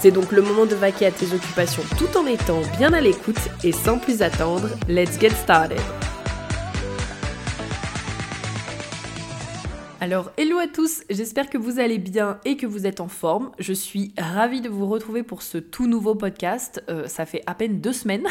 C'est donc le moment de vaquer à tes occupations tout en étant bien à l'écoute et sans plus attendre, let's get started. Alors, hello à tous, j'espère que vous allez bien et que vous êtes en forme. Je suis ravie de vous retrouver pour ce tout nouveau podcast. Euh, ça fait à peine deux semaines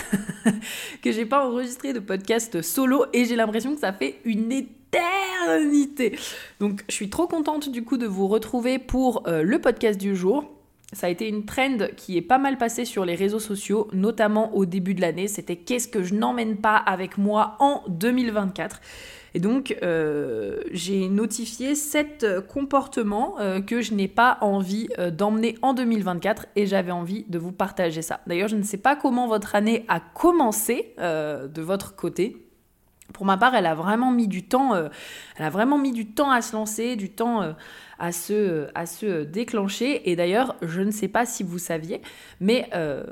que j'ai pas enregistré de podcast solo et j'ai l'impression que ça fait une éternité. Donc, je suis trop contente du coup de vous retrouver pour euh, le podcast du jour ça a été une trend qui est pas mal passée sur les réseaux sociaux, notamment au début de l'année. C'était qu'est-ce que je n'emmène pas avec moi en 2024 et donc, euh, j'ai notifié sept comportements euh, que je n'ai pas envie euh, d'emmener en 2024 et j'avais envie de vous partager ça. D'ailleurs, je ne sais pas comment votre année a commencé de votre côté. Pour ma part, elle a vraiment mis du temps, elle a vraiment mis du temps à se lancer, du temps à se, à se déclencher. Et d'ailleurs, je ne sais pas si vous saviez, mais euh,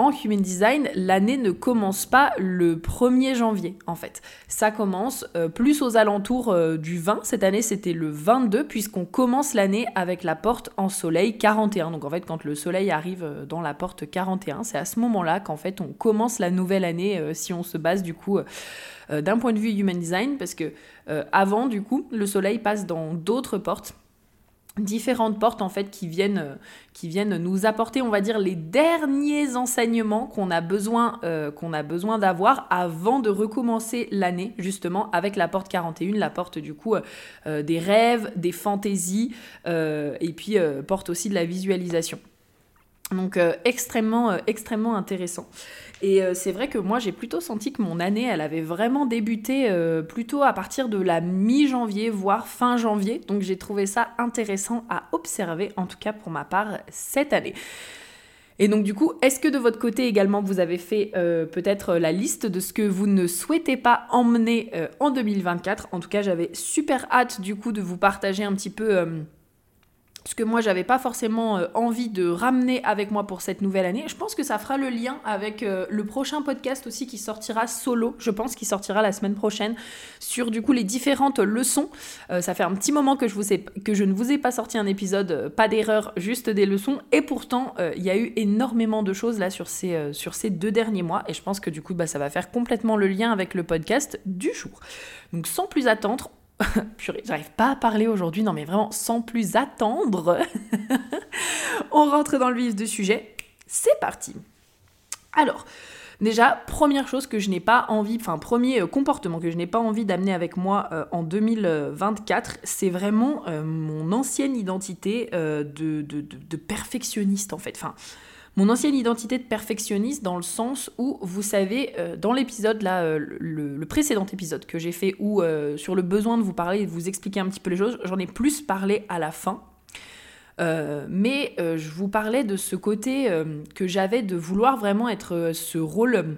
en Human Design, l'année ne commence pas le 1er janvier, en fait. Ça commence euh, plus aux alentours euh, du 20. Cette année, c'était le 22, puisqu'on commence l'année avec la porte en soleil 41. Donc, en fait, quand le soleil arrive dans la porte 41, c'est à ce moment-là qu'en fait, on commence la nouvelle année, si on se base du coup d'un point de vue Human Design, parce que avant, du coup, le soleil passe dans d'autres portes différentes portes en fait qui viennent, euh, qui viennent nous apporter on va dire les derniers enseignements qu'on a besoin euh, qu'on a besoin d'avoir avant de recommencer l'année justement avec la porte 41 la porte du coup euh, des rêves des fantaisies et puis porte aussi de la visualisation. Donc extrêmement extrêmement intéressant et euh, c'est vrai que moi, j'ai plutôt senti que mon année, elle avait vraiment débuté euh, plutôt à partir de la mi-janvier, voire fin janvier. Donc j'ai trouvé ça intéressant à observer, en tout cas pour ma part, cette année. Et donc du coup, est-ce que de votre côté également, vous avez fait euh, peut-être la liste de ce que vous ne souhaitez pas emmener en 2024 En tout cas, j'avais super hâte du coup de vous partager un petit peu ce que moi j'avais pas forcément euh, envie de ramener avec moi pour cette nouvelle année. Je pense que ça fera le lien avec euh, le prochain podcast aussi qui sortira solo, je pense qu'il sortira la semaine prochaine sur du coup les différentes leçons. Euh, ça fait un petit moment que je, ne vous ai pas sorti un épisode, pas d'erreur, juste des leçons et pourtant il y a eu énormément de choses là sur ces, sur ces deux derniers mois et je pense que du coup bah, ça va faire complètement le lien avec le podcast du jour. Donc sans plus attendre, J'arrive pas à parler aujourd'hui, non mais vraiment sans plus attendre. On rentre dans le vif du sujet. C'est parti. Alors, déjà, première chose que je n'ai pas envie, enfin premier euh, comportement que je n'ai pas envie d'amener avec moi euh, en 2024, c'est vraiment euh, mon ancienne identité de, perfectionniste en fait. Mon ancienne identité de perfectionniste dans le sens où, vous savez, euh, dans l'épisode là, euh, le, précédent épisode que j'ai fait où euh, sur le besoin de vous parler et de vous expliquer un petit peu les choses, j'en ai plus parlé à la fin. mais je vous parlais de ce côté que j'avais de vouloir vraiment être ce rôle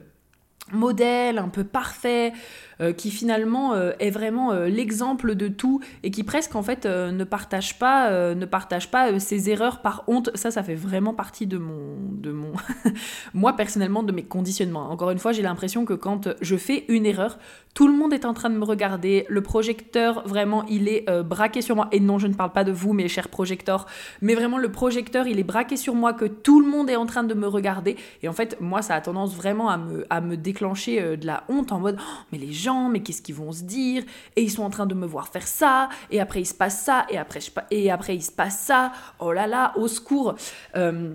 modèle, un peu parfait, euh, qui finalement euh, est vraiment euh, l'exemple de tout et qui presque en fait ne partage pas, ne partage pas ses erreurs par honte. Ça, ça fait vraiment partie de mon, de mon, moi personnellement, de mes conditionnements. Encore une fois, j'ai l'impression que quand je fais une erreur, tout le monde est en train de me regarder. Le projecteur, vraiment, il est braqué sur moi. Et non, je ne parle pas de vous, mes chers projecteurs, mais vraiment le projecteur, il est braqué sur moi, que tout le monde est en train de me regarder. Et en fait, moi, ça a tendance vraiment à me, à me déclencher de la honte en mode, oh, mais les gens mais qu'est-ce qu'ils vont se dire? Et ils sont en train de me voir faire ça, et après il se passe ça, et après, je, et après il se passe ça, oh là là, au secours. Euh,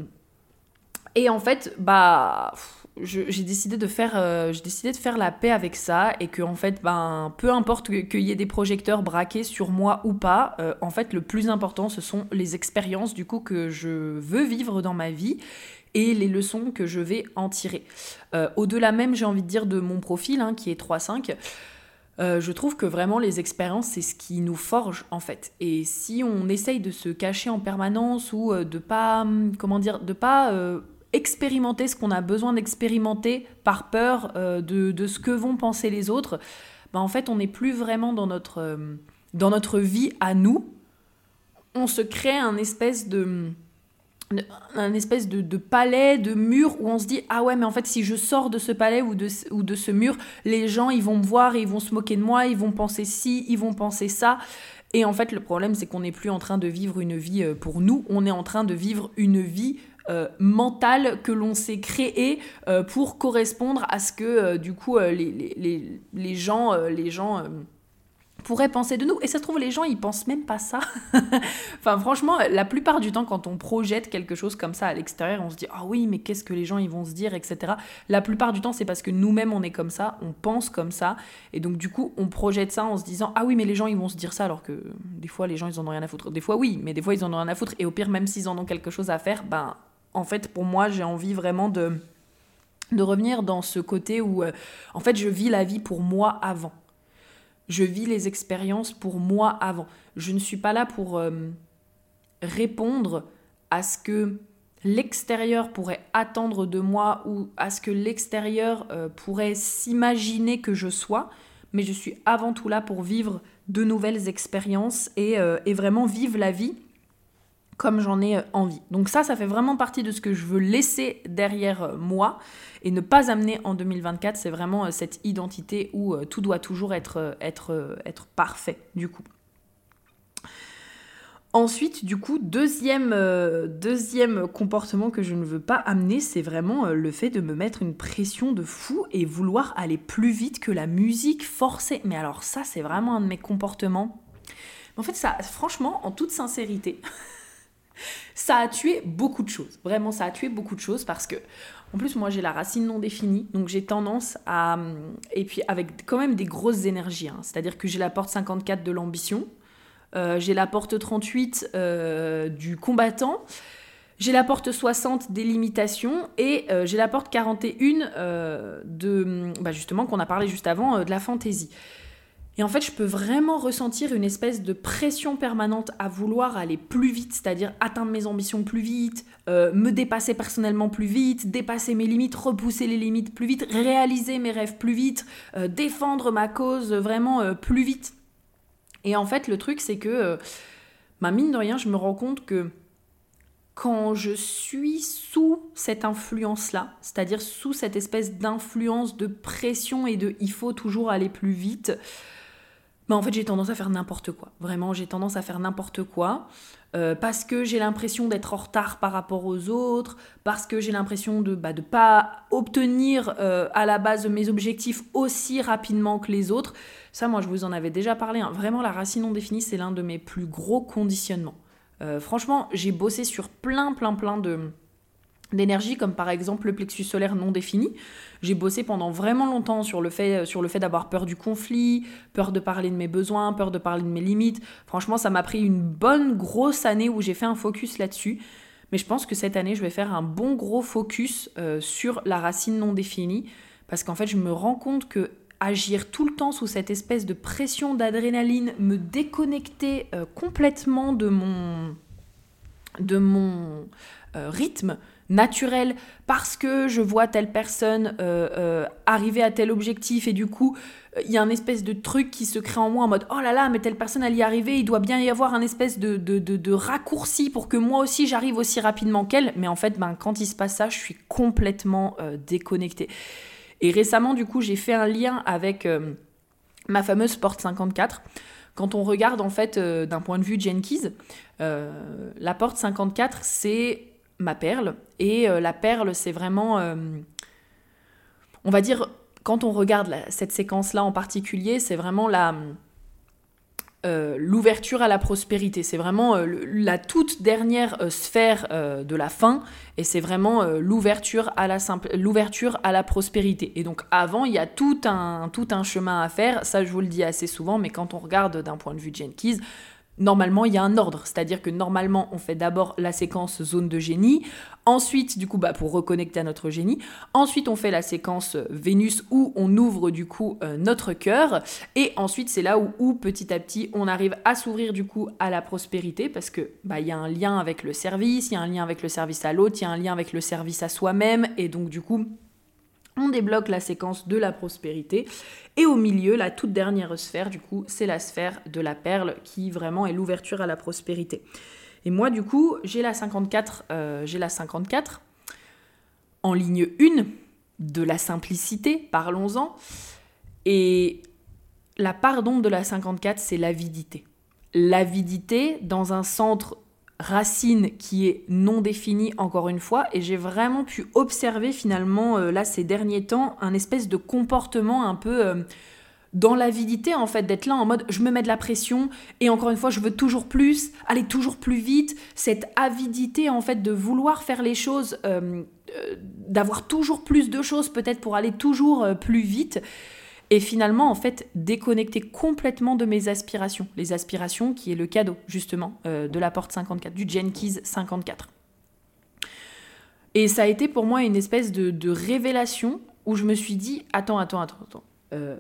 et en fait, bah, j'ai décidé de faire, euh, j'ai décidé de faire la paix avec ça et que en fait, ben, peu importe qu'il y ait des projecteurs braqués sur moi ou pas, euh, en fait, le plus important, ce sont les expériences du coup que je veux vivre dans ma vie et les leçons que je vais en tirer. Euh, au-delà même, j'ai envie de dire, de mon profil, hein, qui est 3-5, euh, je trouve que vraiment les expériences, c'est ce qui nous forge en fait. Et si on essaye de se cacher en permanence ou de pas, hum, comment dire, de pas expérimenter ce qu'on a besoin d'expérimenter par peur euh, de, ce que vont penser les autres, bah en fait on n'est plus vraiment dans notre, euh, dans notre vie à nous. On se crée un espèce de un espèce de, palais, de mur où on se dit ah ouais mais en fait si je sors de ce palais ou de, ou de ce mur, les gens ils vont me voir et ils vont se moquer de moi, ils vont penser ci, ils vont penser ça. Et en fait le problème c'est qu'on n'est plus en train de vivre une vie euh, pour nous, on est en train de vivre une vie euh, mentale que l'on s'est créée euh, pour correspondre à ce que du coup les, les, les, gens, les gens pourrait penser de nous. Et ça se trouve, les gens, ils pensent même pas ça. enfin, franchement, la plupart du temps, quand on projette quelque chose comme ça à l'extérieur, on se dit, ah oui, mais qu'est-ce que les gens, ils vont se dire, etc. La plupart du temps, c'est parce que nous-mêmes, on est comme ça, on pense comme ça. Et donc, du coup, on projette ça en se disant, ah oui, mais les gens, ils vont se dire ça, alors que des fois, les gens, ils en ont rien à foutre. Des fois, oui, mais des fois, ils en ont rien à foutre. Et au pire, même s'ils en ont quelque chose à faire, ben, en fait, pour moi, j'ai envie vraiment de de revenir dans ce côté où, euh, en fait, je vis la vie pour moi avant. Je vis les expériences pour moi avant. Je ne suis pas là pour euh, répondre à ce que l'extérieur pourrait attendre de moi ou à ce que l'extérieur euh, pourrait s'imaginer que je sois, mais je suis avant tout là pour vivre de nouvelles expériences et, et vraiment vivre la vie comme j'en ai envie. Donc ça, ça fait vraiment partie de ce que je veux laisser derrière moi et ne pas amener en 2024, c'est vraiment euh, cette identité où euh, tout doit toujours être, euh, être, être parfait, du coup. Ensuite, du coup, deuxième, deuxième comportement que je ne veux pas amener, c'est vraiment le fait de me mettre une pression de fou et vouloir aller plus vite que la musique forcée. Mais alors ça, c'est vraiment un de mes comportements. En fait, ça, franchement, en toute sincérité, ça a tué beaucoup de choses. Vraiment, ça a tué beaucoup de choses parce que en plus, moi, j'ai la racine non définie, donc j'ai tendance à... Et puis avec quand même des grosses énergies, hein. c'est-à-dire que j'ai la porte 54 de l'ambition, euh, j'ai la porte 38 euh, du combattant, j'ai la porte 60 des limitations et euh, j'ai la porte 41 de... Bah justement, qu'on a parlé juste avant, de la fantaisie. Et en fait, je peux vraiment ressentir une espèce de pression permanente à vouloir aller plus vite, c'est-à-dire atteindre mes ambitions plus vite, euh, me dépasser personnellement plus vite, dépasser mes limites, repousser les limites plus vite, réaliser mes rêves plus vite, euh, défendre ma cause vraiment euh, plus vite. Et en fait, le truc, c'est que, ma mine de rien, je me rends compte que quand je suis sous cette influence-là, c'est-à-dire sous cette espèce d'influence de pression et de il faut toujours aller plus vite, mais en fait j'ai tendance à faire n'importe quoi. Vraiment, j'ai tendance à faire n'importe quoi. Euh, parce que j'ai l'impression d'être en retard par rapport aux autres, parce que j'ai l'impression de ne bah, pas obtenir euh, à la base mes objectifs aussi rapidement que les autres. Ça, moi, je vous en avais déjà parlé. Hein. Vraiment, la racine non définie, c'est l'un de mes plus gros conditionnements. Euh, franchement, j'ai bossé sur plein, plein, plein de, d'énergie comme par exemple le plexus solaire non défini. J'ai bossé pendant vraiment longtemps sur le fait, sur le fait d'avoir peur du conflit, peur de parler de mes besoins, peur de parler de mes limites. Franchement, ça m'a pris une bonne grosse année où j'ai fait un focus là-dessus. Mais je pense que cette année, je vais faire un bon gros focus euh, sur la racine non définie parce qu'en fait, je me rends compte que agir tout le temps sous cette espèce de pression d'adrénaline, me déconnecter euh, complètement de mon de mon euh, rythme, naturel parce que je vois telle personne euh, euh, arriver à tel objectif et du coup il y a un espèce de truc qui se crée en moi en mode oh là là mais telle personne elle y est il doit bien y avoir un espèce de, de, de, raccourci pour que moi aussi j'arrive aussi rapidement qu'elle. Mais en fait ben, quand il se passe ça je suis complètement euh, déconnectée. Et récemment du coup j'ai fait un lien avec ma fameuse porte 54 quand on regarde en fait d'un point de vue Jenkins, la porte 54 c'est ma perle. Et euh, la perle, c'est vraiment, euh, on va dire, quand on regarde cette séquence-là en particulier, c'est vraiment la euh, l'ouverture à la prospérité. C'est vraiment la toute dernière sphère de la fin et c'est vraiment l'ouverture à la à la prospérité. Et donc avant, il y a tout un, tout un chemin à faire. Ça, je vous le dis assez souvent, mais quand on regarde d'un point de vue Jenkins, normalement, il y a un ordre. C'est-à-dire que normalement, on fait d'abord la séquence zone de génie. Ensuite, du coup, bah, pour reconnecter à notre génie. Ensuite, on fait la séquence Vénus où on ouvre du coup euh, notre cœur. Et ensuite, c'est là où, petit à petit, on arrive à s'ouvrir du coup à la prospérité parce que bah, y a un lien avec le service, il y a un lien avec le service à l'autre, il y a un lien avec le service à soi-même. Et donc, du coup, on débloque la séquence de la prospérité. Et au milieu, la toute dernière sphère, du coup, c'est la sphère de la perle qui vraiment est l'ouverture à la prospérité. Et moi, du coup, j'ai la 54, euh, j'ai la 54 en ligne 1 de la simplicité, parlons-en. Et la part d'ombre de la 54, c'est l'avidité. L'avidité dans un centre racine qui est non définie encore une fois et j'ai vraiment pu observer finalement euh, là ces derniers temps un espèce de comportement un peu euh, dans l'avidité en fait d'être là en mode je me mets de la pression et encore une fois je veux toujours plus aller toujours plus vite. Cette avidité en fait de vouloir faire les choses euh, d'avoir toujours plus de choses peut-être pour aller toujours plus vite et finalement en fait déconnecter complètement de mes aspirations. Les aspirations qui est le cadeau justement euh, de la porte 54, du Jenkins 54. Et ça a été pour moi une espèce de, révélation où je me suis dit, attends, attends, attends, attends. Euh,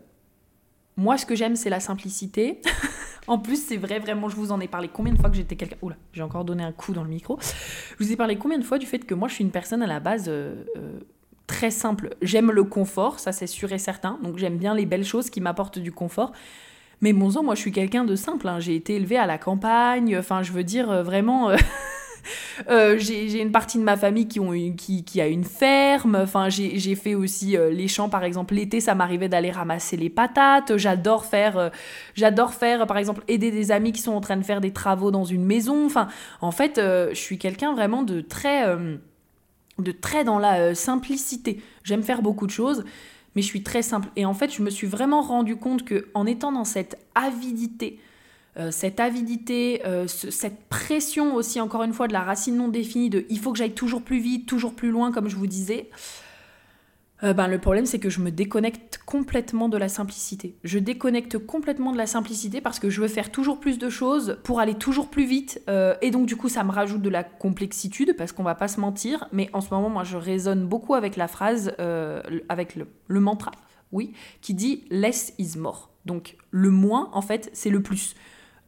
moi, ce que j'aime, c'est la simplicité. en plus, c'est vrai, vraiment, je vous en ai parlé combien de fois que j'étais quelqu'un. Oula, j'ai encore donné un coup dans le micro. Je vous ai parlé combien de fois du fait que moi, je suis une personne à la base euh, très simple. J'aime le confort, ça c'est sûr et certain. Donc j'aime bien les belles choses qui m'apportent du confort. Mais bon sang, moi je suis quelqu'un de simple. Hein. J'ai été élevée à la campagne. Enfin, je veux dire euh, vraiment. Euh, euh, j'ai une partie de ma famille qui, a une ferme. Enfin, j'ai fait aussi les champs, par exemple. L'été, ça m'arrivait d'aller ramasser les patates. J'adore faire, j'adore faire, par exemple, aider des amis qui sont en train de faire des travaux dans une maison. Enfin, en fait, je suis quelqu'un vraiment de très de très dans la euh, simplicité. J'aime faire beaucoup de choses, mais je suis très simple. Et en fait, je me suis vraiment rendu compte que en étant dans cette avidité, euh, cette avidité, euh, cette pression aussi, encore une fois, de la racine non définie, de il faut que j'aille toujours plus vite, toujours plus loin, comme je vous disais, euh, ben, le problème c'est que je me déconnecte complètement de la simplicité. Je déconnecte complètement de la simplicité parce que je veux faire toujours plus de choses pour aller toujours plus vite euh, et donc du coup ça me rajoute de la complexitude parce qu'on va pas se mentir. Mais en ce moment moi je résonne beaucoup avec la phrase, euh, avec le, mantra, oui, qui dit less is more. Donc le moins en fait c'est le plus.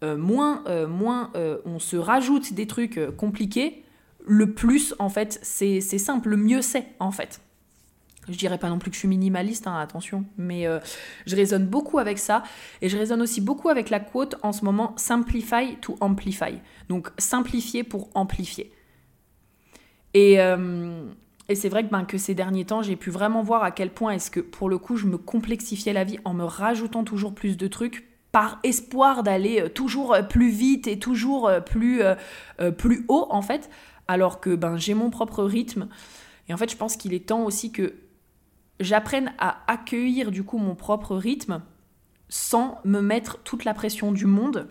moins moins on se rajoute des trucs compliqués, le plus en fait c'est simple, le mieux c'est en fait. Je dirais pas non plus que je suis minimaliste, hein, attention, mais euh, je résonne beaucoup avec ça. Et je résonne aussi beaucoup avec la quote en ce moment Simplify to Amplify. Donc simplifier pour amplifier. Et, euh, et c'est vrai que, ben, que ces derniers temps, j'ai pu vraiment voir à quel point est-ce que pour le coup, je me complexifiais la vie en me rajoutant toujours plus de trucs par espoir d'aller euh, toujours plus vite et toujours plus, plus haut en fait, alors que ben, j'ai mon propre rythme. Et en fait, je pense qu'il est temps aussi que j'apprenne à accueillir du coup mon propre rythme sans me mettre toute la pression du monde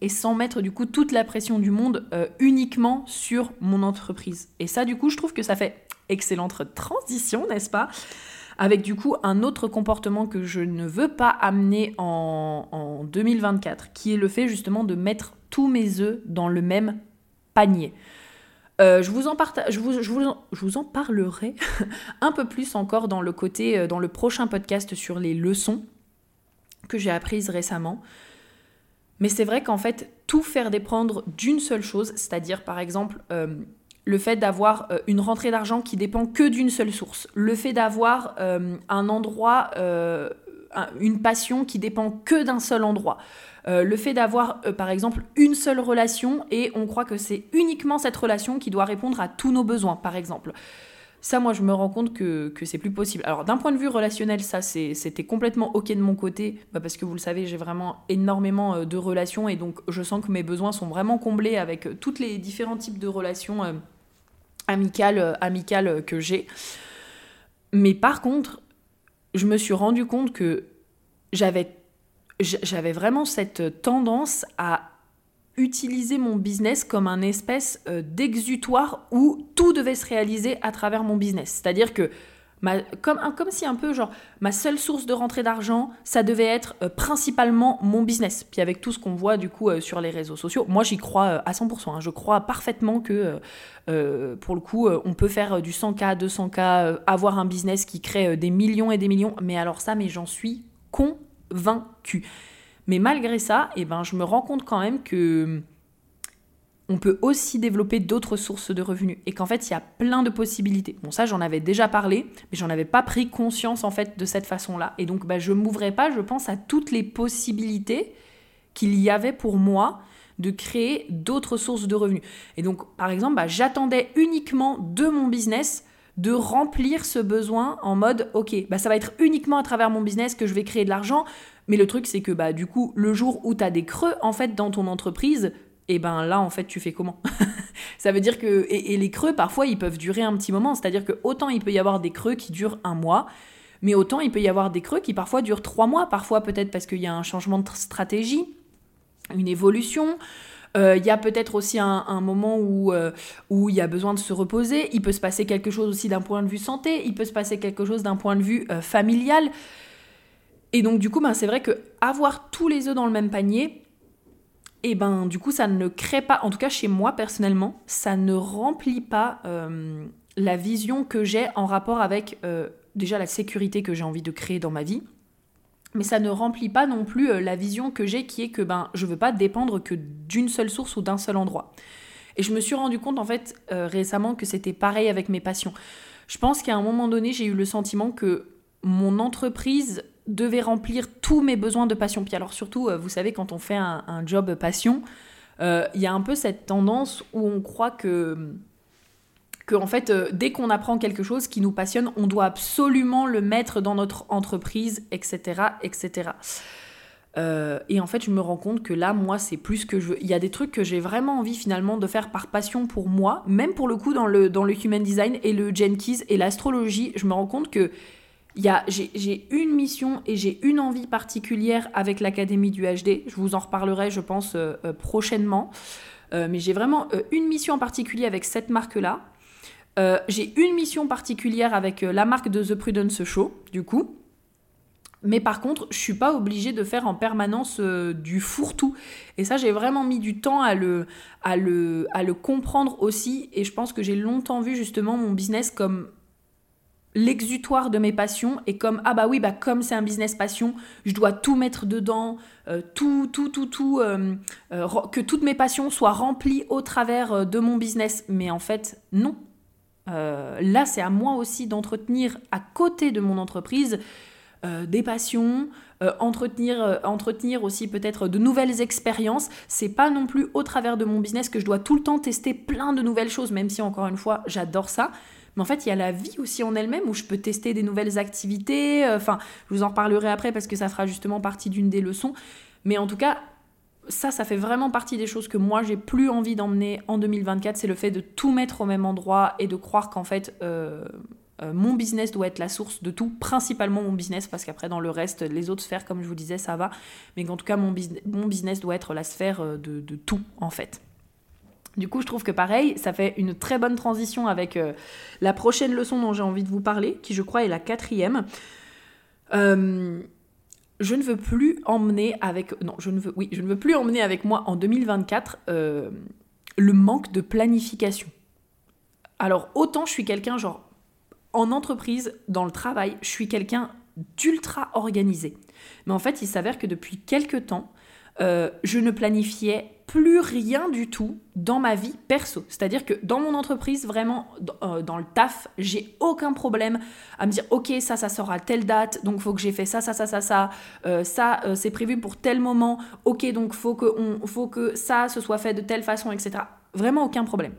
et sans mettre du coup toute la pression du monde euh, uniquement sur mon entreprise. Et ça du coup je trouve que ça fait excellente transition, n'est-ce pas? Avec du coup un autre comportement que je ne veux pas amener en, en 2024, qui est le fait justement de mettre tous mes œufs dans le même panier. Euh, je, vous en parlerai un peu plus encore dans le côté, euh, dans le prochain podcast sur les leçons que j'ai apprises récemment. Mais c'est vrai qu'en fait, tout faire dépendre d'une seule chose, c'est-à-dire par exemple euh, le fait d'avoir une rentrée d'argent qui dépend que d'une seule source, le fait d'avoir un endroit, une passion qui dépend que d'un seul endroit, euh, le fait d'avoir, euh, par exemple, une seule relation et on croit que c'est uniquement cette relation qui doit répondre à tous nos besoins, par exemple. Ça, moi, je me rends compte que, que c'est plus possible. Alors, d'un point de vue relationnel, ça, c'était complètement OK de mon côté, bah, parce que vous le savez, j'ai vraiment énormément euh, de relations et donc je sens que mes besoins sont vraiment comblés avec tous les différents types de relations amicales, amicales que j'ai. Mais par contre, je me suis rendu compte que j'avais j'avais vraiment cette tendance à utiliser mon business comme un espèce euh, d'exutoire où tout devait se réaliser à travers mon business. C'est-à-dire que comme, si un peu, genre, ma seule source de rentrée d'argent, ça devait être euh, principalement mon business. Puis avec tout ce qu'on voit, du coup, euh, sur les réseaux sociaux, moi, j'y crois euh, à 100%. Hein. Je crois parfaitement que, pour le coup, on peut faire du 100K, 200K, avoir un business qui crée des millions et des millions. Mais alors ça, mais j'en suis convaincue. Mais malgré ça, eh ben, je me rends compte quand même que on peut aussi développer d'autres sources de revenus et qu'en fait il y a plein de possibilités. Bon ça j'en avais déjà parlé, mais j'en avais pas pris conscience en fait de cette façon-là. Et donc bah, je m'ouvrais pas, je pense, à toutes les possibilités qu'il y avait pour moi de créer d'autres sources de revenus. Et donc par exemple, bah, j'attendais uniquement de mon business de remplir ce besoin en mode ok, bah, ça va être uniquement à travers mon business que je vais créer de l'argent. Mais le truc, c'est que bah, du coup, le jour où tu as des creux en fait dans ton entreprise, et ben là en fait tu fais comment? Ça veut dire que et, les creux parfois ils peuvent durer un petit moment, c'est-à-dire que autant il peut y avoir des creux qui durent un mois, mais autant il peut y avoir des creux qui parfois durent trois mois, parfois peut-être parce qu'il y a un changement de stratégie, une évolution. Euh, il y a peut-être aussi un, moment où, euh, où il y a besoin de se reposer. Il peut se passer quelque chose aussi d'un point de vue santé. Il peut se passer quelque chose d'un point de vue euh, familial. Et donc du coup, ben, c'est vrai que avoir tous les œufs dans le même panier, et ben du coup ça ne crée pas, en tout cas chez moi personnellement, ça ne remplit pas la vision que j'ai en rapport avec déjà la sécurité que j'ai envie de créer dans ma vie. Mais ça ne remplit pas non plus euh, la vision que j'ai qui est que ben je veux pas dépendre que d'une seule source ou d'un seul endroit. Et je me suis rendu compte en fait récemment que c'était pareil avec mes passions. Je pense qu'à un moment donné, j'ai eu le sentiment que mon entreprise devais remplir tous mes besoins de passion. Puis alors surtout, euh, vous savez, quand on fait un, job passion, euh, il y a un peu cette tendance où on croit que, que en fait, euh, dès qu'on apprend quelque chose qui nous passionne, on doit absolument le mettre dans notre entreprise, etc., etc. et en fait, je me rends compte que là, moi, c'est plus que je veux. Il y a des trucs que j'ai vraiment envie finalement de faire par passion pour moi, même pour le coup dans le, dans le human design et le Jenkins et l'astrologie. Je me rends compte que j'ai une mission et j'ai une envie particulière avec l'Académie du HD. Je vous en reparlerai, je pense, euh, euh, prochainement. Euh, mais j'ai vraiment une mission en particulier avec cette marque-là. J'ai une mission particulière avec la marque de The Prudence Show, du coup. Mais par contre, je suis pas obligée de faire en permanence du fourre-tout. Et ça, j'ai vraiment mis du temps à le, à, le, à le comprendre aussi. Et je pense que j'ai longtemps vu justement mon business comme l'exutoire de mes passions et comme ah bah oui bah comme c'est un business passion je dois tout mettre dedans euh, tout tout tout tout euh, euh, que toutes mes passions soient remplies au travers de mon business mais en fait non là c'est à moi aussi d'entretenir à côté de mon entreprise des passions entretenir entretenir aussi peut-être de nouvelles expériences c'est pas non plus au travers de mon business que je dois tout le temps tester plein de nouvelles choses même si encore une fois j'adore ça mais en fait, il y a la vie aussi en elle-même où je peux tester des nouvelles activités. Euh, enfin, je vous en reparlerai après parce que ça fera justement partie d'une des leçons. Mais en tout cas, ça, ça fait vraiment partie des choses que moi, j'ai plus envie d'emmener en 2024. C'est le fait de tout mettre au même endroit et de croire qu'en fait, euh, euh, mon business doit être la source de tout, principalement mon business, parce qu'après, dans le reste, les autres sphères, comme je vous disais, ça va. Mais qu'en tout cas, mon, business doit être la sphère de, de tout, en fait. Du coup, je trouve que pareil, ça fait une très bonne transition avec euh, la prochaine leçon dont j'ai envie de vous parler, qui je crois est la quatrième. Euh, je ne veux plus emmener avec moi en 2024 euh, le manque de planification. Alors autant je suis quelqu'un genre en entreprise, dans le travail, je suis quelqu'un d'ultra organisé. Mais en fait, il s'avère que depuis quelques temps, je ne planifiais plus rien du tout dans ma vie perso. C'est-à-dire que dans mon entreprise, vraiment, euh, dans le taf, j'ai aucun problème à me dire, ok, ça, ça sort à telle date, donc faut que j'ai fait ça, ça, ça, ça, ça, euh, ça, euh, c'est prévu pour tel moment, ok, donc faut faut que ça se soit fait de telle façon, etc. Vraiment aucun problème.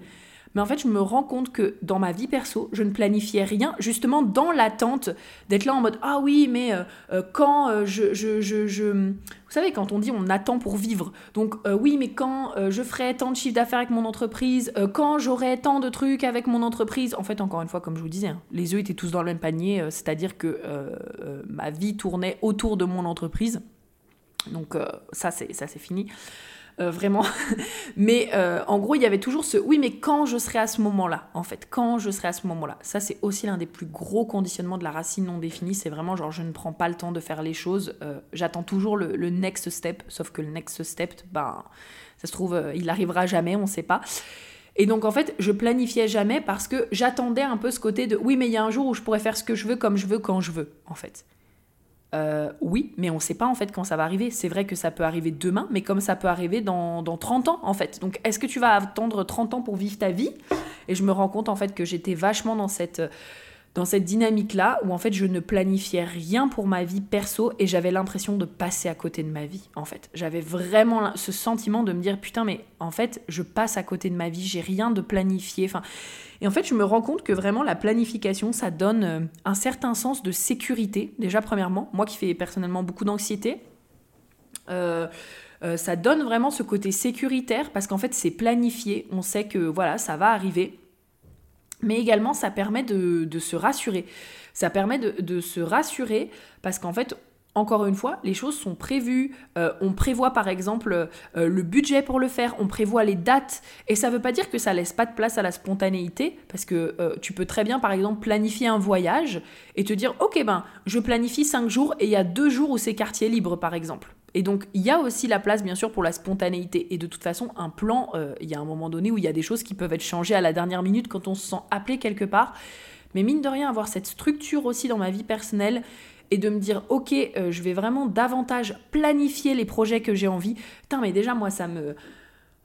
Mais en fait, je me rends compte que dans ma vie perso, je ne planifiais rien, justement dans l'attente d'être là en mode Ah oui, mais euh, euh, quand euh, je, Vous savez, quand on dit on attend pour vivre. Donc, oui, mais quand je ferai tant de chiffre d'affaires avec mon entreprise, quand j'aurai tant de trucs avec mon entreprise. En fait, encore une fois, comme je vous disais, hein, les œufs étaient tous dans le même panier, c'est-à-dire que ma vie tournait autour de mon entreprise. Donc, ça, c'est fini. Vraiment. mais en gros, il y avait toujours ce oui, mais quand je serai à ce moment-là, en fait, quand je serai à ce moment-là? Ça, c'est aussi l'un des plus gros conditionnements de la racine non définie. C'est vraiment genre, je ne prends pas le temps de faire les choses. J'attends toujours le, next step, sauf que le next step, ben, ça se trouve, il n'arrivera jamais, on ne sait pas. Et donc en fait, je planifiais jamais parce que j'attendais un peu ce côté de oui, mais il y a un jour où je pourrais faire ce que je veux comme je veux quand je veux, en fait. Euh, oui, mais on ne sait pas en fait quand ça va arriver. C'est vrai que ça peut arriver demain, mais comme ça peut arriver dans, dans 30 ans en fait. Donc est-ce que tu vas attendre 30 ans pour vivre ta vie? Et je me rends compte en fait que j'étais vachement dans cette dans cette dynamique-là où en fait je ne planifiais rien pour ma vie perso et j'avais l'impression de passer à côté de ma vie en fait. J'avais vraiment ce sentiment de me dire putain mais en fait je passe à côté de ma vie, j'ai rien de planifié. Et en fait je me rends compte que vraiment la planification ça donne euh, un certain sens de sécurité déjà premièrement, moi qui fais personnellement beaucoup d'anxiété. Euh, euh, ça donne vraiment ce côté sécuritaire parce qu'en fait c'est planifié, on sait que voilà ça va arriver mais également ça permet de, se rassurer. Ça permet de, se rassurer parce qu'en fait, encore une fois, les choses sont prévues. Euh, on prévoit par exemple euh, le budget pour le faire, on prévoit les dates. Et ça ne veut pas dire que ça laisse pas de place à la spontanéité, parce que euh, tu peux très bien par exemple planifier un voyage et te dire, ok ben, je planifie cinq jours et il y a deux jours où c'est quartier libre par exemple. Et donc, il y a aussi la place, bien sûr, pour la spontanéité. Et de toute façon, un plan, il y a un moment donné où il y a des choses qui peuvent être changées à la dernière minute quand on se sent appelé quelque part. Mais mine de rien, avoir cette structure aussi dans ma vie personnelle et de me dire, ok, euh, je vais vraiment davantage planifier les projets que j'ai envie. Putain, mais déjà, moi, ça me...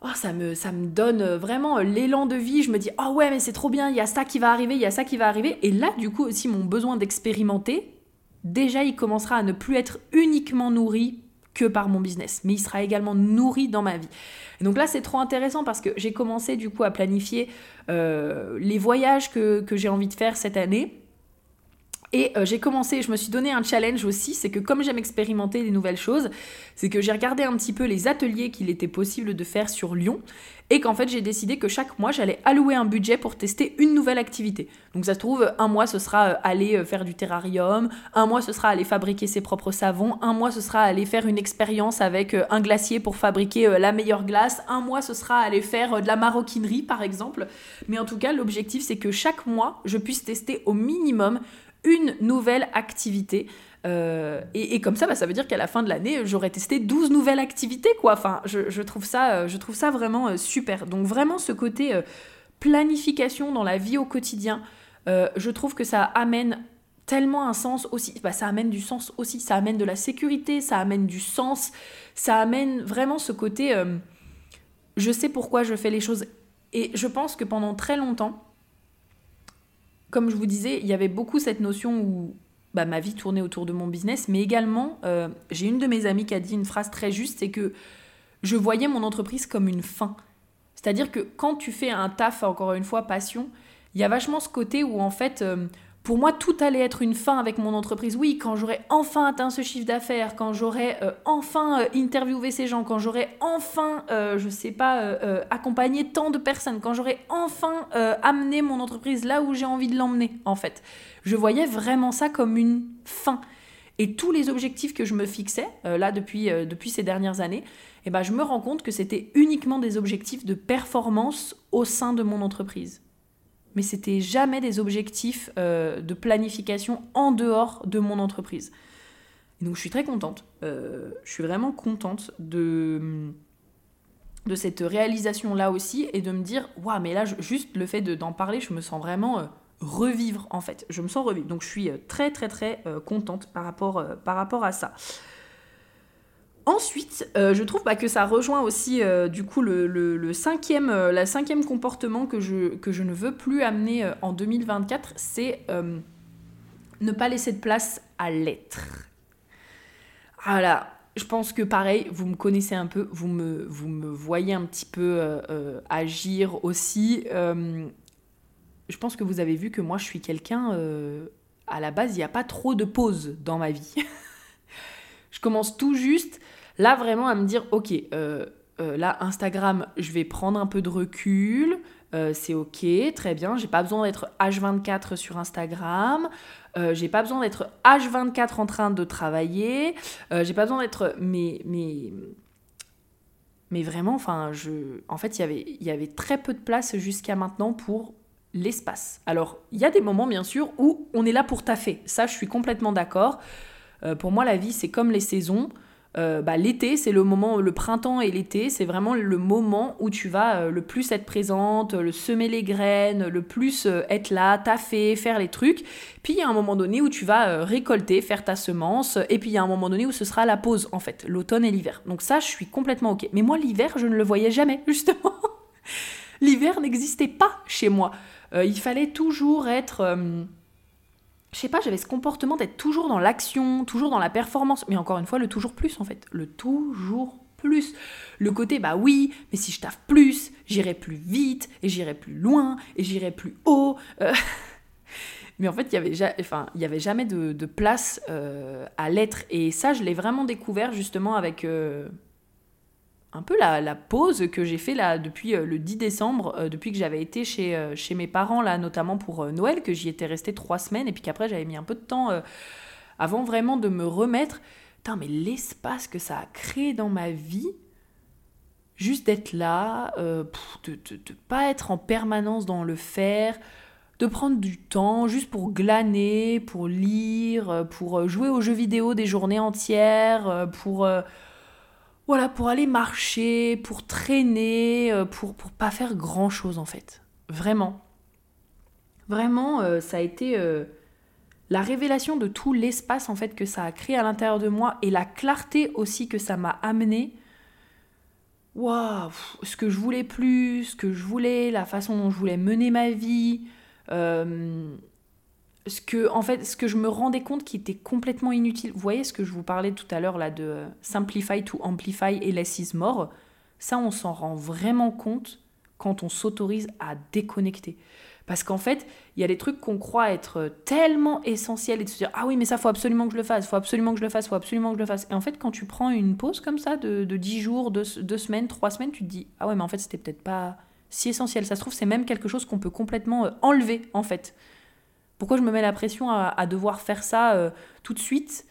Oh, ça, me, ça me donne vraiment l'élan de vie. Je me dis, oh ouais, mais c'est trop bien, il y a ça qui va arriver, il y a ça qui va arriver. Et là, du coup, aussi, mon besoin d'expérimenter, déjà, il commencera à ne plus être uniquement nourri que par mon business, mais il sera également nourri dans ma vie. Et donc là, c'est trop intéressant parce que j'ai commencé du coup à planifier euh, les voyages que j'ai envie de faire cette année. Et euh, j'ai commencé, je me suis donné un challenge aussi, c'est que comme j'aime expérimenter des nouvelles choses, c'est que j'ai regardé un petit peu les ateliers qu'il était possible de faire sur Lyon et qu'en fait j'ai décidé que chaque mois j'allais allouer un budget pour tester une nouvelle activité. Donc ça se trouve, un mois ce sera euh, aller euh, faire du terrarium, un mois ce sera aller fabriquer ses propres savons, un mois ce sera aller faire une expérience avec un glacier pour fabriquer la meilleure glace, un mois ce sera aller faire de la maroquinerie par exemple. Mais en tout cas l'objectif c'est que chaque mois je puisse tester au minimum une nouvelle activité. Euh, et, comme ça, bah, ça veut dire qu'à la fin de l'année, j'aurais testé 12 nouvelles activités, quoi. Enfin, je, trouve, ça, euh, je trouve ça vraiment euh, super. Donc vraiment, ce côté planification dans la vie au quotidien, je trouve que ça amène tellement un sens aussi. Bah, ça amène du sens aussi. Ça amène de la sécurité, ça amène du sens. Ça amène vraiment ce côté... je sais pourquoi je fais les choses. Et je pense que pendant très longtemps, comme je vous disais, il y avait beaucoup cette notion où bah, ma vie tournait autour de mon business, mais également, euh, j'ai une de mes amies qui a dit une phrase très juste, c'est que je voyais mon entreprise comme une fin. C'est-à-dire que quand tu fais un taf, encore une fois, passion, il y a vachement ce côté où en fait, euh, pour moi, tout allait être une fin avec mon entreprise. Oui, quand j'aurais enfin atteint ce chiffre d'affaires, quand j'aurais euh, enfin euh, interviewé ces gens, quand j'aurais enfin, euh, je sais pas, accompagné tant de personnes, quand j'aurais enfin amené mon entreprise là où j'ai envie de l'emmener, en fait. Je voyais vraiment ça comme une fin. Et tous les objectifs que je me fixais, là, depuis, depuis ces dernières années, eh ben, je me rends compte que c'était uniquement des objectifs de performance au sein de mon entreprise mais c'était jamais des objectifs euh, de planification en dehors de mon entreprise. Donc je suis très contente, euh, je suis vraiment contente de, de cette réalisation-là aussi et de me dire, waouh, mais là, juste le fait d'en parler, je me sens vraiment euh, revivre en fait. Je me sens revivre. Donc je suis très très très contente par rapport, par rapport à ça. Ensuite, euh, je trouve que ça rejoint aussi euh, du coup le, cinquième, euh, la cinquième comportement que je, que je ne veux plus amener en 2024, c'est ne pas laisser de place à l'être. Voilà, je pense que pareil, vous me connaissez un peu, vous me, vous me voyez un petit peu agir aussi. je pense que vous avez vu que moi je suis quelqu'un, à la base, il n'y a pas trop de pause dans ma vie. je commence tout juste Là, vraiment, à me dire, ok, euh, euh, là, Instagram, je vais prendre un peu de recul. Euh, c'est ok, très bien. J'ai pas besoin d'être H24 sur Instagram. j'ai pas besoin d'être H24 en train de travailler. j'ai pas besoin d'être. Mais, mais mais vraiment, enfin, je, en fait, y il y avait très peu de place jusqu'à maintenant pour l'espace. Alors, il y a des moments, bien sûr, où on est là pour taffer. Ça, je suis complètement d'accord. Pour moi, la vie, c'est comme les saisons. Euh, bah, l'été, c'est le moment, le printemps et l'été, c'est vraiment le moment où tu vas euh, le plus être présente, le semer les graines, le plus être là, taffer, faire les trucs. Puis il y a un moment donné où tu vas récolter, faire ta semence, et puis il y a un moment donné où ce sera la pause, en fait, l'automne et l'hiver. Donc ça, je suis complètement ok. Mais moi, l'hiver, je ne le voyais jamais, justement. l'hiver n'existait pas chez moi. il fallait toujours être je sais pas, j'avais ce comportement d'être toujours dans l'action, toujours dans la performance. Mais encore une fois, le toujours plus en fait. Le toujours plus. Le côté, bah oui, mais si je taffe plus, j'irai plus vite, et j'irai plus loin, et j'irai plus haut. Euh. mais en fait, il n'y avait, y avait jamais de, place euh, à l'être. Et ça, je l'ai vraiment découvert justement avec, euh, un peu la, pause que j'ai fait là depuis euh, le 10 décembre, euh, depuis que j'avais été chez, euh, chez mes parents là, notamment pour Noël, que j'y étais restée trois semaines et puis qu'après j'avais mis un peu de temps avant vraiment de me remettre. Putain, mais l'espace que ça a créé dans ma vie, juste d'être là, de ne pas être en permanence dans le faire, de prendre du temps juste pour glaner, pour lire, pour jouer aux jeux vidéo des journées entières, pour voilà, pour aller marcher, pour traîner, euh, pour, pour pas faire grand chose en fait. Vraiment. Vraiment, euh, ça a été euh, la révélation de tout l'espace en fait que ça a créé à l'intérieur de moi et la clarté aussi que ça m'a amené. Waouh, ce que je voulais plus, ce que je voulais, la façon dont je voulais mener ma vie ce que, en fait, ce que je me rendais compte qui était complètement inutile. Vous voyez ce que je vous parlais tout à l'heure là de euh, simplify to amplify et less is more. Ça, on s'en rend vraiment compte quand on s'autorise à déconnecter. Parce qu'en fait, il y a des trucs qu'on croit être tellement essentiels et de se dire Ah oui, mais ça, faut absolument que je le fasse, faut absolument que je le fasse, faut absolument que je le fasse. Et en fait, quand tu prends une pause comme ça de, de 10 jours, 2, semaines, 3 semaines, tu te dis Ah ouais, mais en fait, c'était peut-être pas si essentiel. Ça se trouve, c'est même quelque chose qu'on peut complètement euh, enlever, en fait. Pourquoi je me mets la pression à, devoir faire ça euh, tout de suite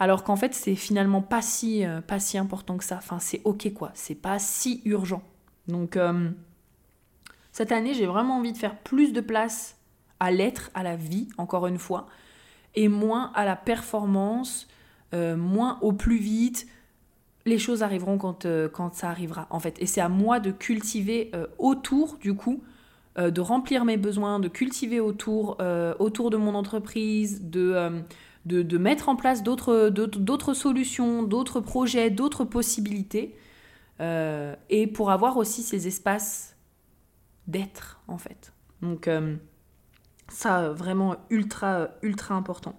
alors qu'en fait c'est finalement pas si, euh, pas si important que ça? Enfin c'est ok quoi, c'est pas si urgent. Donc euh, cette année j'ai vraiment envie de faire plus de place à l'être, à la vie, encore une fois, et moins à la performance, moins au plus vite. Les choses arriveront quand, quand ça arrivera en fait. Et c'est à moi de cultiver autour du coup euh, de remplir mes besoins, de cultiver autour, euh, de mon entreprise, euh, de, de, mettre en place d'autres solutions, d'autres projets, d'autres possibilités, et pour avoir aussi ces espaces d'être, en fait. Donc, ça, vraiment ultra, ultra important.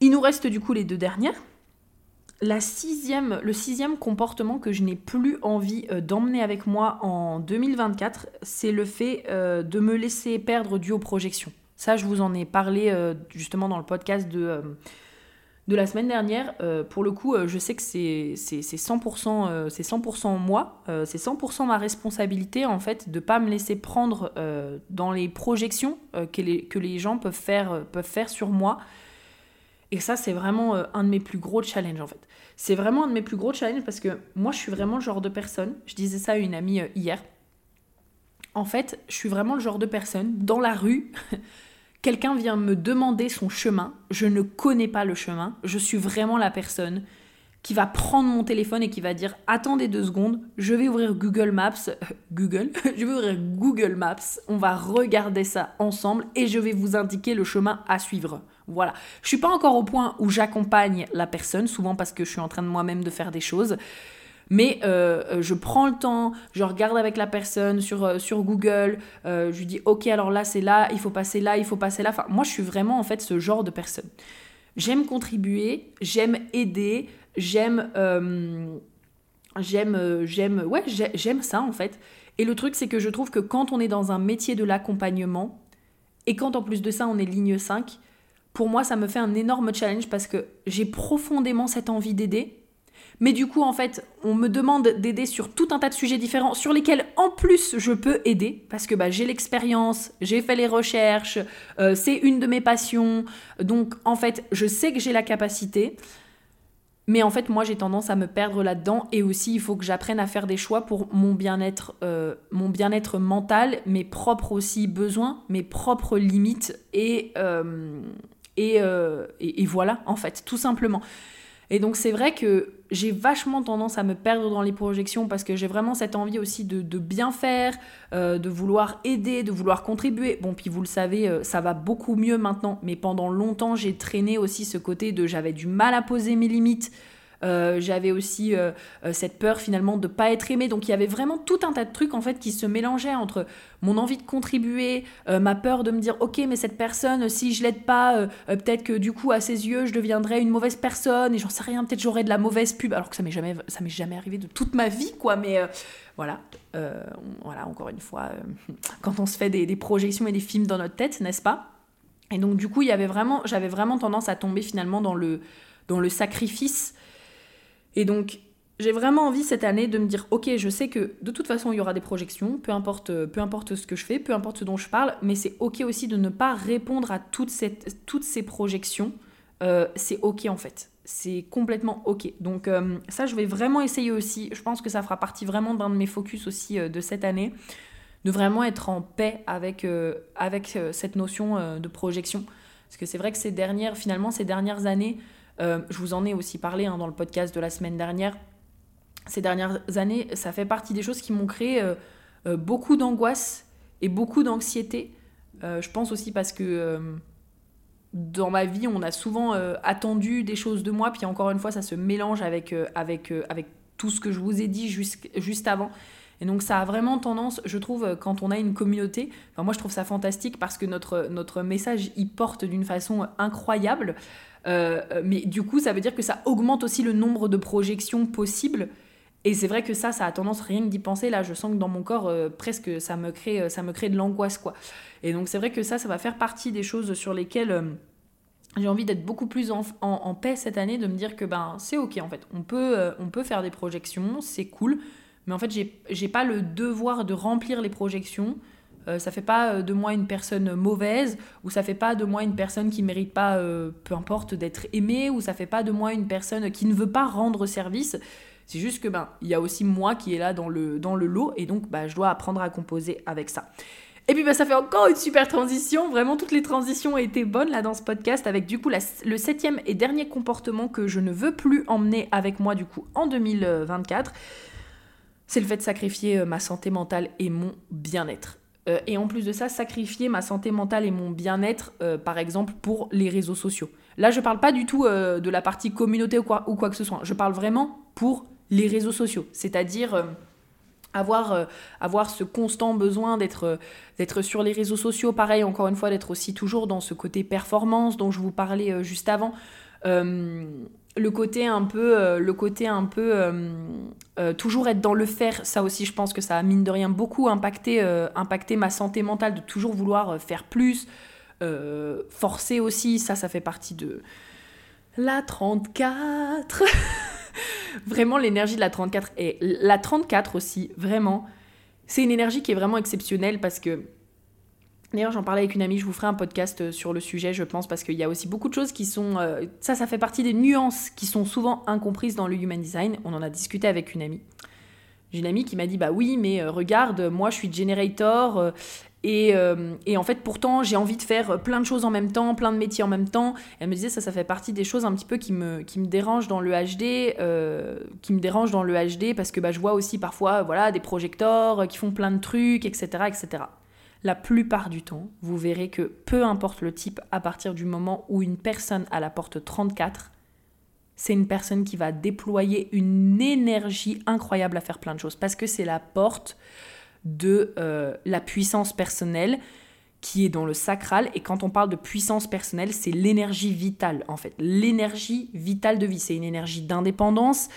Il nous reste du coup les deux dernières la sixième, le sixième comportement que je n'ai plus envie euh, d'emmener avec moi en 2024, c'est le fait euh, de me laisser perdre dû aux projections. Ça, je vous en ai parlé euh, justement dans le podcast de, de la semaine dernière. pour le coup, je sais que c'est 100%, c'est 100% moi, c'est 100% ma responsabilité en fait de pas me laisser prendre dans les projections que les, que, les, gens peuvent faire, peuvent faire sur moi. Et ça, c'est vraiment un de mes plus gros challenges en fait. C'est vraiment un de mes plus gros challenges parce que moi, je suis vraiment le genre de personne, je disais ça à une amie euh, hier, en fait, je suis vraiment le genre de personne, dans la rue, quelqu'un vient me demander son chemin, je ne connais pas le chemin, je suis vraiment la personne qui va prendre mon téléphone et qui va dire attendez deux secondes, je vais ouvrir Google Maps, Google, je vais ouvrir Google Maps, on va regarder ça ensemble et je vais vous indiquer le chemin à suivre. Voilà. Je suis pas encore au point où j'accompagne la personne, souvent parce que je suis en train de moi-même de faire des choses. Mais euh, euh, je prends le temps, je regarde avec la personne sur, euh, sur Google, je lui dis ok alors là c'est là, il faut passer là, il faut passer là. Enfin, moi je suis vraiment en fait ce genre de personne. J'aime contribuer, j'aime aider, j'aime j'aime j'aime ouais j'aime ça en fait. Et le truc c'est que je trouve que quand on est dans un métier de l'accompagnement et quand en plus de ça on est ligne 5, pour moi, ça me fait un énorme challenge parce que j'ai profondément cette envie d'aider. Mais du coup, en fait, on me demande d'aider sur tout un tas de sujets différents sur lesquels, en plus, je peux aider parce que bah, j'ai l'expérience, j'ai fait les recherches, euh, c'est une de mes passions. Donc, en fait, je sais que j'ai la capacité. Mais en fait, moi, j'ai tendance à me perdre là-dedans. Et aussi, il faut que j'apprenne à faire des choix pour mon bien-être, euh, mon bien-être mental, mes propres aussi besoins, mes propres limites. Et, euh, euh, et, voilà, en fait, tout simplement. Et donc c'est vrai que j'ai vachement tendance à me perdre dans les projections parce que j'ai vraiment cette envie aussi de, bien faire, de vouloir aider, de vouloir contribuer. Bon, puis vous le savez, ça va beaucoup mieux maintenant, mais pendant longtemps j'ai traîné aussi ce côté de j'avais du mal à poser mes limites, euh, j'avais aussi euh, euh, cette peur finalement de pas être aimé. Donc il y avait vraiment tout un tas de trucs en fait qui se mélangeaient entre mon envie de contribuer, ma peur de me dire ok mais cette personne si je l'aide pas, peut-être que du coup à ses yeux je deviendrais une mauvaise personne et j'en sais rien, peut-être j'aurais de la mauvaise pub alors que ça m'est jamais ça m'est jamais arrivé de toute ma vie quoi. Mais voilà, voilà encore une fois quand on se fait des, des projections et des films dans notre tête, n'est-ce pas? Et donc du coup j'avais vraiment tendance à tomber finalement dans le dans le sacrifice et donc, j'ai vraiment envie cette année de me dire, ok, je sais que de toute façon, il y aura des projections, peu importe, peu importe ce que je fais, peu importe ce dont je parle, mais c'est ok aussi de ne pas répondre à toutes, toutes ces projections. Euh, c'est ok en fait. C'est complètement ok. Donc euh, ça, je vais vraiment essayer aussi. Je pense que ça fera partie vraiment d'un de mes focus aussi euh, de cette année, de vraiment être en paix avec, avec cette notion de projection. Parce que c'est vrai que ces dernières, finalement, ces dernières années, euh, je vous en ai aussi parlé hein, dans le podcast de la semaine dernière. Ces dernières années, ça fait partie des choses qui m'ont créé euh, euh, beaucoup d'angoisse et beaucoup d'anxiété. je pense aussi parce que dans ma vie, on a souvent attendu des choses de moi, puis encore une fois, ça se mélange avec, avec, avec tout ce que je vous ai dit juste, avant. Et donc ça a vraiment tendance, je trouve, quand on a une communauté, enfin moi je trouve ça fantastique parce que notre, notre message y porte d'une façon incroyable. Euh, mais du coup, ça veut dire que ça augmente aussi le nombre de projections possibles. Et c'est vrai que ça, ça a tendance rien que d'y penser. Là, je sens que dans mon corps, euh, presque, ça me crée, euh, ça me crée de l'angoisse, quoi. Et donc, c'est vrai que ça, ça va faire partie des choses sur lesquelles j'ai envie d'être beaucoup plus en, en, paix cette année, de me dire que ben c'est ok en fait. On peut, on peut faire des projections, c'est cool. Mais en fait, j'ai pas le devoir de remplir les projections. Euh, ça fait pas euh, de moi une personne mauvaise, ou ça fait pas de moi une personne qui mérite pas, euh, peu importe, d'être aimée, ou ça fait pas de moi une personne qui ne veut pas rendre service. C'est juste que ben il y a aussi moi qui est là dans le, dans le lot, et donc bah, je dois apprendre à composer avec ça. Et puis bah, ça fait encore une super transition. Vraiment, toutes les transitions été bonnes là dans ce podcast avec du coup le septième et dernier comportement que je ne veux plus emmener avec moi du coup en 2024. C'est le fait de sacrifier ma santé mentale et mon bien-être. Euh, et en plus de ça, sacrifier ma santé mentale et mon bien-être, euh, par exemple, pour les réseaux sociaux. Là, je parle pas du tout euh, de la partie communauté ou quoi, ou quoi que ce soit. Je parle vraiment pour les réseaux sociaux. C'est-à-dire avoir, avoir ce constant besoin d'être d'être sur les réseaux sociaux. Pareil, encore une fois, d'être aussi toujours dans ce côté performance dont je vous parlais juste avant le côté un peu, euh, le côté un peu euh, euh, toujours être dans le faire, ça aussi je pense que ça a mine de rien beaucoup impacté, impacté ma santé mentale de toujours vouloir faire plus, forcer aussi, ça ça fait partie de la 34. vraiment l'énergie de la 34 et la 34 aussi, vraiment, c'est une énergie qui est vraiment exceptionnelle parce que D'ailleurs, j'en parlais avec une amie, je vous ferai un podcast euh, sur le sujet, je pense, parce qu'il y a aussi beaucoup de choses qui sont... Euh, ça, ça fait partie des nuances qui sont souvent incomprises dans le human design. On en a discuté avec une amie. J'ai une amie qui m'a dit, bah oui, mais euh, regarde, moi je suis generator, et, et, en fait, pourtant, j'ai envie de faire plein de choses en même temps, plein de métiers en même temps. elle me disait, ça, ça fait partie des choses un petit peu qui me, qui me dérangent dans le HD, qui me dérangent dans le HD, parce que bah, je vois aussi parfois voilà, des projecteurs qui font plein de trucs, etc., etc la plupart du temps, vous verrez que peu importe le type, à partir du moment où une personne a la porte 34, c'est une personne qui va déployer une énergie incroyable à faire plein de choses, parce que c'est la porte de euh, la puissance personnelle qui est dans le sacral. Et quand on parle de puissance personnelle, c'est l'énergie vitale, en fait. L'énergie vitale de vie, c'est une énergie d'indépendance,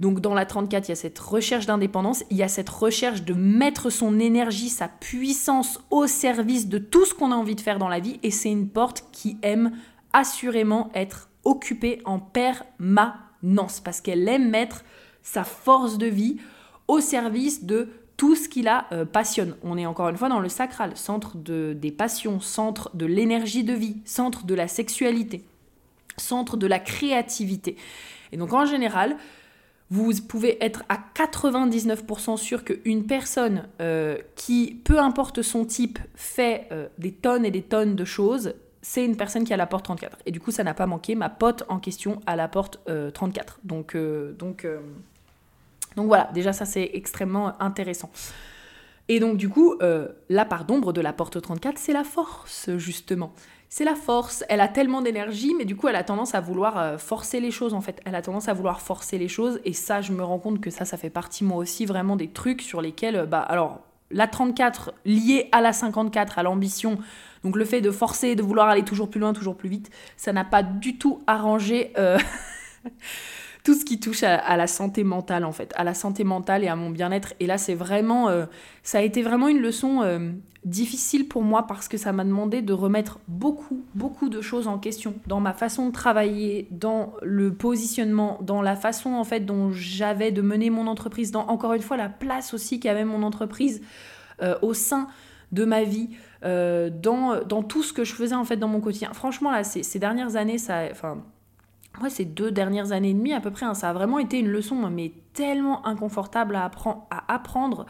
donc dans la 34, il y a cette recherche d'indépendance, il y a cette recherche de mettre son énergie, sa puissance au service de tout ce qu'on a envie de faire dans la vie. Et c'est une porte qui aime assurément être occupée en permanence parce qu'elle aime mettre sa force de vie au service de tout ce qui la euh, passionne. On est encore une fois dans le sacral, centre de, des passions, centre de l'énergie de vie, centre de la sexualité. centre de la créativité. Et donc en général, vous pouvez être à 99% sûr qu'une personne euh, qui, peu importe son type, fait euh, des tonnes et des tonnes de choses, c'est une personne qui a la porte 34. Et du coup, ça n'a pas manqué. Ma pote en question a la porte 34. Donc, donc, donc voilà, déjà ça c'est extrêmement intéressant. Et donc du coup, la part d'ombre de la porte 34, c'est la force, justement c'est la force. Elle a tellement d'énergie, mais du coup, elle a tendance à vouloir euh, forcer les choses, en fait. Elle a tendance à vouloir forcer les choses, et ça, je me rends compte que ça, ça fait partie, moi aussi, vraiment des trucs sur lesquels, euh, bah, alors, la 34 liée à la 54, à l'ambition, donc le fait de forcer, de vouloir aller toujours plus loin, toujours plus vite, ça n'a pas du tout arrangé... Euh, tout ce qui touche à, la santé mentale en fait, à la santé mentale et à mon bien-être. Et là, c'est vraiment, euh, ça a été vraiment une leçon euh, difficile pour moi parce que ça m'a demandé de remettre beaucoup, beaucoup de choses en question dans ma façon de travailler, dans le positionnement, dans la façon en fait dont j'avais de mener mon entreprise, dans encore une fois la place aussi qu'avait mon entreprise euh, au sein de ma vie. dans, dans tout ce que je faisais en fait dans mon quotidien. Franchement, là, ces, ces dernières années, ça, enfin, ouais, ces deux dernières années et demie à peu près, hein, ça a vraiment été une leçon, mais tellement inconfortable à, à apprendre.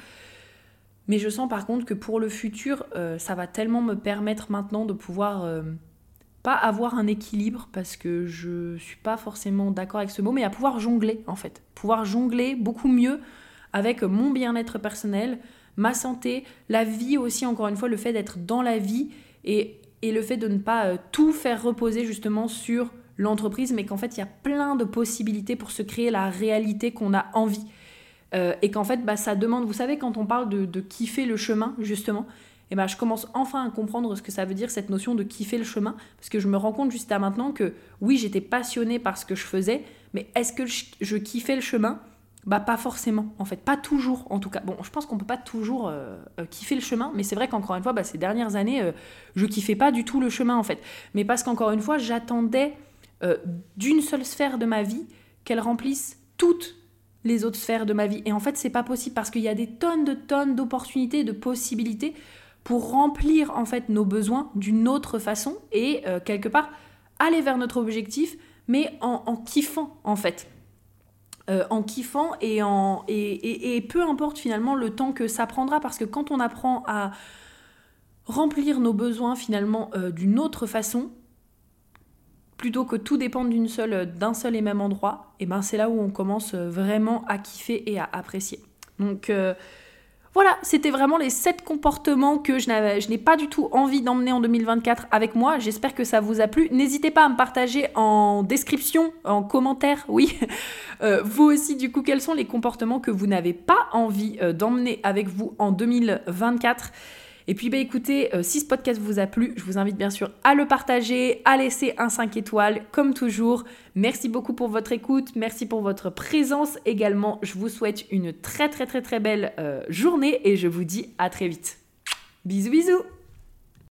Mais je sens par contre que pour le futur, euh, ça va tellement me permettre maintenant de pouvoir euh, pas avoir un équilibre, parce que je suis pas forcément d'accord avec ce mot, mais à pouvoir jongler en fait. Pouvoir jongler beaucoup mieux avec mon bien-être personnel, ma santé, la vie aussi, encore une fois, le fait d'être dans la vie et, et, le fait de ne pas euh, tout faire reposer justement sur l'entreprise, mais qu'en fait, il y a plein de possibilités pour se créer la réalité qu'on a envie. Euh, et qu'en fait, bah, ça demande, vous savez, quand on parle de, kiffer le chemin, justement, et ben, je commence enfin à comprendre ce que ça veut dire, cette notion de kiffer le chemin, parce que je me rends compte juste à maintenant que oui, j'étais passionnée par ce que je faisais, mais est-ce que je, kiffais le chemin? Bah pas forcément, en fait, pas toujours en tout cas. Bon, je pense qu'on peut pas toujours euh, euh, kiffer le chemin, mais c'est vrai qu'encore une fois, bah, ces dernières années, je kiffais pas du tout le chemin en fait. Mais parce qu'encore une fois, j'attendais euh, d'une seule sphère de ma vie qu'elle remplisse toutes les autres sphères de ma vie. Et en fait, c'est pas possible parce qu'il y a des tonnes de tonnes d'opportunités, de possibilités pour remplir en fait nos besoins d'une autre façon et euh, quelque part aller vers notre objectif, mais en, kiffant en fait. Euh, en kiffant et, en, et, peu importe finalement le temps que ça prendra parce que quand on apprend à remplir nos besoins finalement d'une autre façon, plutôt que tout dépendre d'une seule, d'un seul et même endroit, et ben c'est là où on commence euh, vraiment à kiffer et à apprécier. Donc euh, voilà, c'était vraiment les 7 comportements que je n'ai pas du tout envie d'emmener en 2024 avec moi. J'espère que ça vous a plu. N'hésitez pas à me partager en description, en commentaire, oui, euh, vous aussi du coup, quels sont les comportements que vous n'avez pas envie d'emmener avec vous en 2024. Et puis bah écoutez, euh, si ce podcast vous a plu, je vous invite bien sûr à le partager, à laisser un 5 étoiles comme toujours. Merci beaucoup pour votre écoute, merci pour votre présence également. Je vous souhaite une très très très très belle euh, journée et je vous dis à très vite. Bisous bisous